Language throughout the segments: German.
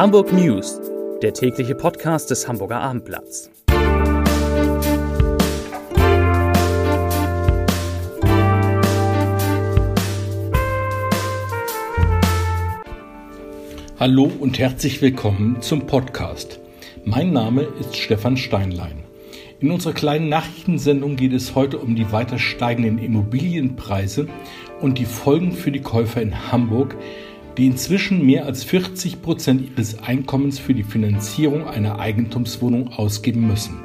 Hamburg News, der tägliche Podcast des Hamburger Abendblatts. Hallo und herzlich willkommen zum Podcast. Mein Name ist Stefan Steinlein. In unserer kleinen Nachrichtensendung geht es heute um die weiter steigenden Immobilienpreise und die Folgen für die Käufer in Hamburg, die inzwischen mehr als 40 Prozent ihres Einkommens für die Finanzierung einer Eigentumswohnung ausgeben müssen.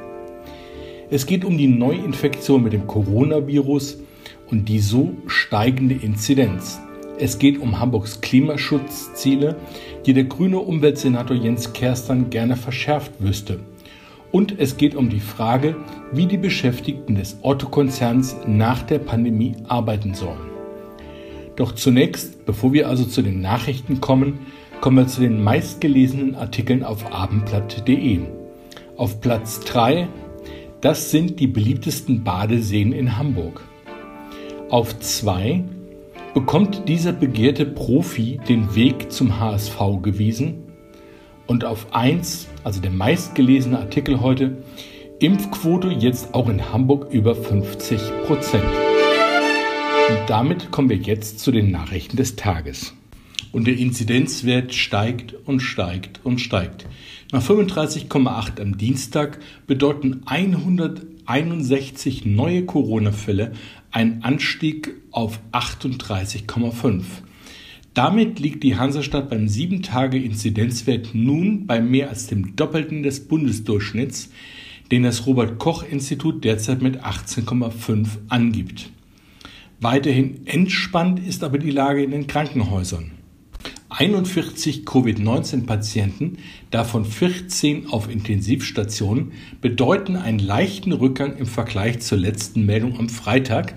Es geht um die Neuinfektion mit dem Coronavirus und die so steigende Inzidenz. Es geht um Hamburgs Klimaschutzziele, die der grüne Umweltsenator Jens Kerstern gerne verschärft wüsste. Und es geht um die Frage, wie die Beschäftigten des Otto-Konzerns nach der Pandemie arbeiten sollen. Doch zunächst, bevor wir also zu den Nachrichten kommen, kommen wir zu den meistgelesenen Artikeln auf abendblatt.de. Auf Platz 3, das sind die beliebtesten Badeseen in Hamburg. Auf 2 bekommt dieser begehrte Profi den Weg zum HSV gewiesen. Und auf 1, also der meistgelesene Artikel heute, Impfquote jetzt auch in Hamburg über 50 Prozent. Und damit kommen wir jetzt zu den Nachrichten des Tages. Und der Inzidenzwert steigt und steigt und steigt. Nach 35,8 am Dienstag bedeuten 161 neue Corona-Fälle einen Anstieg auf 38,5. Damit liegt die Hansestadt beim 7-Tage-Inzidenzwert nun bei mehr als dem Doppelten des Bundesdurchschnitts, den das Robert Koch Institut derzeit mit 18,5 angibt. Weiterhin entspannt ist aber die Lage in den Krankenhäusern. 41 Covid-19-Patienten, davon 14 auf Intensivstationen, bedeuten einen leichten Rückgang im Vergleich zur letzten Meldung am Freitag,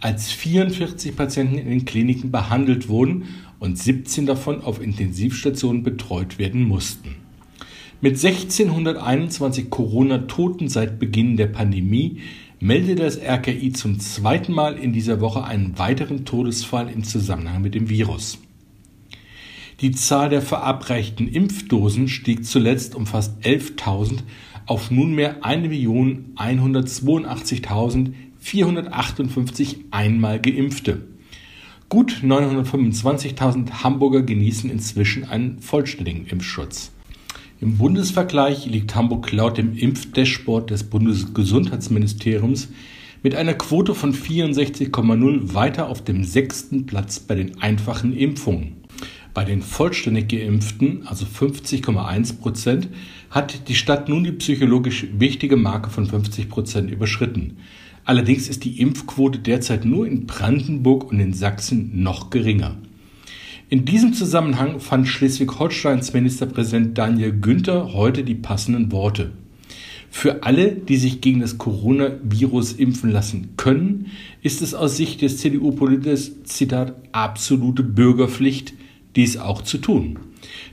als 44 Patienten in den Kliniken behandelt wurden und 17 davon auf Intensivstationen betreut werden mussten. Mit 1621 Corona-Toten seit Beginn der Pandemie meldete das RKI zum zweiten Mal in dieser Woche einen weiteren Todesfall im Zusammenhang mit dem Virus. Die Zahl der verabreichten Impfdosen stieg zuletzt um fast 11.000 auf nunmehr 1.182.458 einmal Geimpfte. Gut 925.000 Hamburger genießen inzwischen einen vollständigen Impfschutz. Im Bundesvergleich liegt Hamburg laut dem Impfdashboard des Bundesgesundheitsministeriums mit einer Quote von 64,0 weiter auf dem sechsten Platz bei den einfachen Impfungen. Bei den vollständig geimpften, also 50,1 Prozent, hat die Stadt nun die psychologisch wichtige Marke von 50 Prozent überschritten. Allerdings ist die Impfquote derzeit nur in Brandenburg und in Sachsen noch geringer. In diesem Zusammenhang fand Schleswig-Holsteins Ministerpräsident Daniel Günther heute die passenden Worte. Für alle, die sich gegen das Coronavirus impfen lassen können, ist es aus Sicht des CDU-Politikers, Zitat, absolute Bürgerpflicht, dies auch zu tun.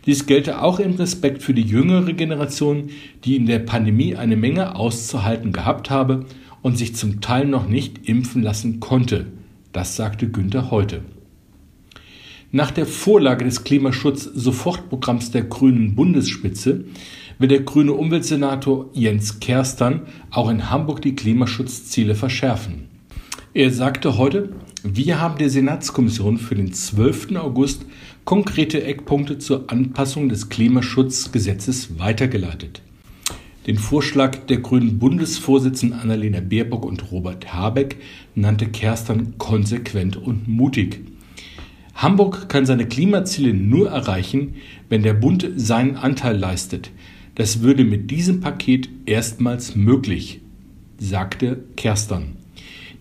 Dies gelte auch im Respekt für die jüngere Generation, die in der Pandemie eine Menge auszuhalten gehabt habe und sich zum Teil noch nicht impfen lassen konnte. Das sagte Günther heute. Nach der Vorlage des Klimaschutz-Sofortprogramms der grünen Bundesspitze will der grüne Umweltsenator Jens Kerstern auch in Hamburg die Klimaschutzziele verschärfen. Er sagte heute, wir haben der Senatskommission für den 12. August konkrete Eckpunkte zur Anpassung des Klimaschutzgesetzes weitergeleitet. Den Vorschlag der grünen Bundesvorsitzenden Annalena Baerbock und Robert Habeck nannte Kerstern konsequent und mutig. Hamburg kann seine Klimaziele nur erreichen, wenn der Bund seinen Anteil leistet. Das würde mit diesem Paket erstmals möglich, sagte Kerstern.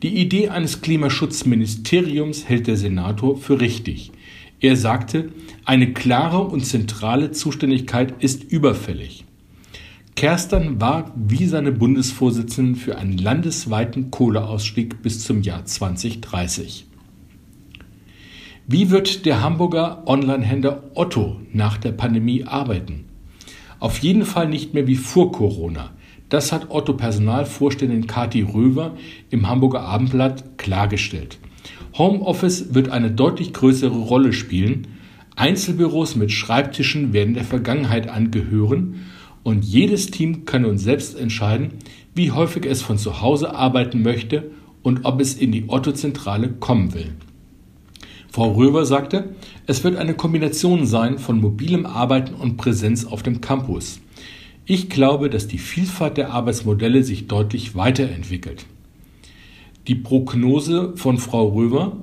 Die Idee eines Klimaschutzministeriums hält der Senator für richtig. Er sagte, eine klare und zentrale Zuständigkeit ist überfällig. Kerstern war wie seine Bundesvorsitzenden für einen landesweiten Kohleausstieg bis zum Jahr 2030. Wie wird der Hamburger Onlinehändler Otto nach der Pandemie arbeiten? Auf jeden Fall nicht mehr wie vor Corona. Das hat Otto Personalvorständin Kati Röver im Hamburger Abendblatt klargestellt. Homeoffice wird eine deutlich größere Rolle spielen. Einzelbüros mit Schreibtischen werden der Vergangenheit angehören und jedes Team kann nun selbst entscheiden, wie häufig es von zu Hause arbeiten möchte und ob es in die Otto-Zentrale kommen will. Frau Röver sagte, es wird eine Kombination sein von mobilem Arbeiten und Präsenz auf dem Campus. Ich glaube, dass die Vielfalt der Arbeitsmodelle sich deutlich weiterentwickelt. Die Prognose von Frau Röver,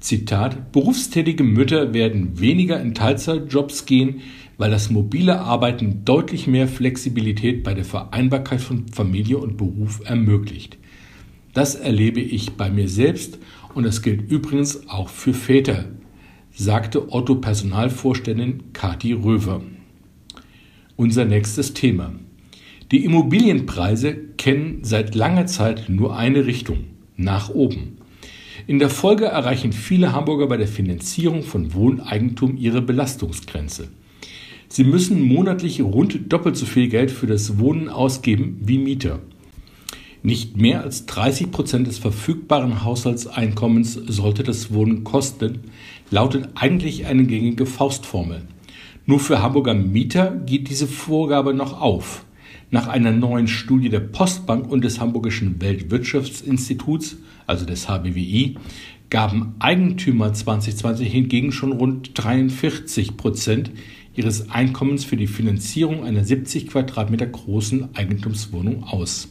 Zitat, berufstätige Mütter werden weniger in Teilzeitjobs gehen, weil das mobile Arbeiten deutlich mehr Flexibilität bei der Vereinbarkeit von Familie und Beruf ermöglicht. Das erlebe ich bei mir selbst und das gilt übrigens auch für Väter, sagte Otto Personalvorständin Kati Röver. Unser nächstes Thema. Die Immobilienpreise kennen seit langer Zeit nur eine Richtung, nach oben. In der Folge erreichen viele Hamburger bei der Finanzierung von Wohneigentum ihre Belastungsgrenze. Sie müssen monatlich rund doppelt so viel Geld für das Wohnen ausgeben wie Mieter. Nicht mehr als 30 Prozent des verfügbaren Haushaltseinkommens sollte das Wohnen kosten, lautet eigentlich eine gängige Faustformel. Nur für Hamburger Mieter geht diese Vorgabe noch auf. Nach einer neuen Studie der Postbank und des Hamburgischen Weltwirtschaftsinstituts, also des HBWI, gaben Eigentümer 2020 hingegen schon rund 43 Prozent ihres Einkommens für die Finanzierung einer 70 Quadratmeter großen Eigentumswohnung aus.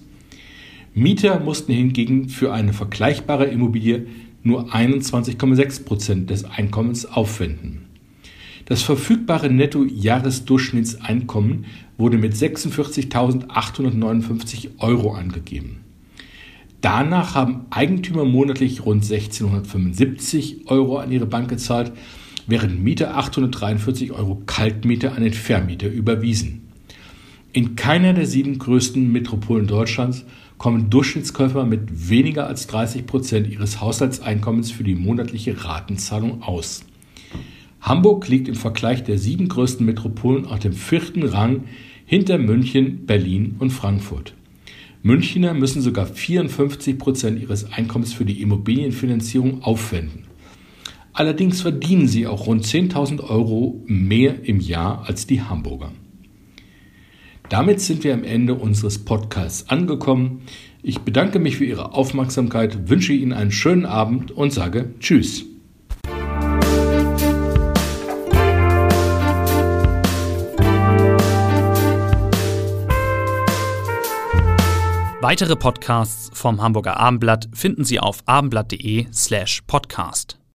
Mieter mussten hingegen für eine vergleichbare Immobilie nur 21,6 Prozent des Einkommens aufwenden. Das verfügbare Netto-Jahresdurchschnittseinkommen wurde mit 46.859 Euro angegeben. Danach haben Eigentümer monatlich rund 1675 Euro an ihre Bank gezahlt, während Mieter 843 Euro Kaltmiete an den Vermieter überwiesen. In keiner der sieben größten Metropolen Deutschlands kommen Durchschnittskäufer mit weniger als 30 Prozent ihres Haushaltseinkommens für die monatliche Ratenzahlung aus. Hamburg liegt im Vergleich der sieben größten Metropolen auf dem vierten Rang hinter München, Berlin und Frankfurt. Münchner müssen sogar 54 Prozent ihres Einkommens für die Immobilienfinanzierung aufwenden. Allerdings verdienen sie auch rund 10.000 Euro mehr im Jahr als die Hamburger. Damit sind wir am Ende unseres Podcasts angekommen. Ich bedanke mich für Ihre Aufmerksamkeit, wünsche Ihnen einen schönen Abend und sage Tschüss. Weitere Podcasts vom Hamburger Abendblatt finden Sie auf abendblatt.de slash podcast.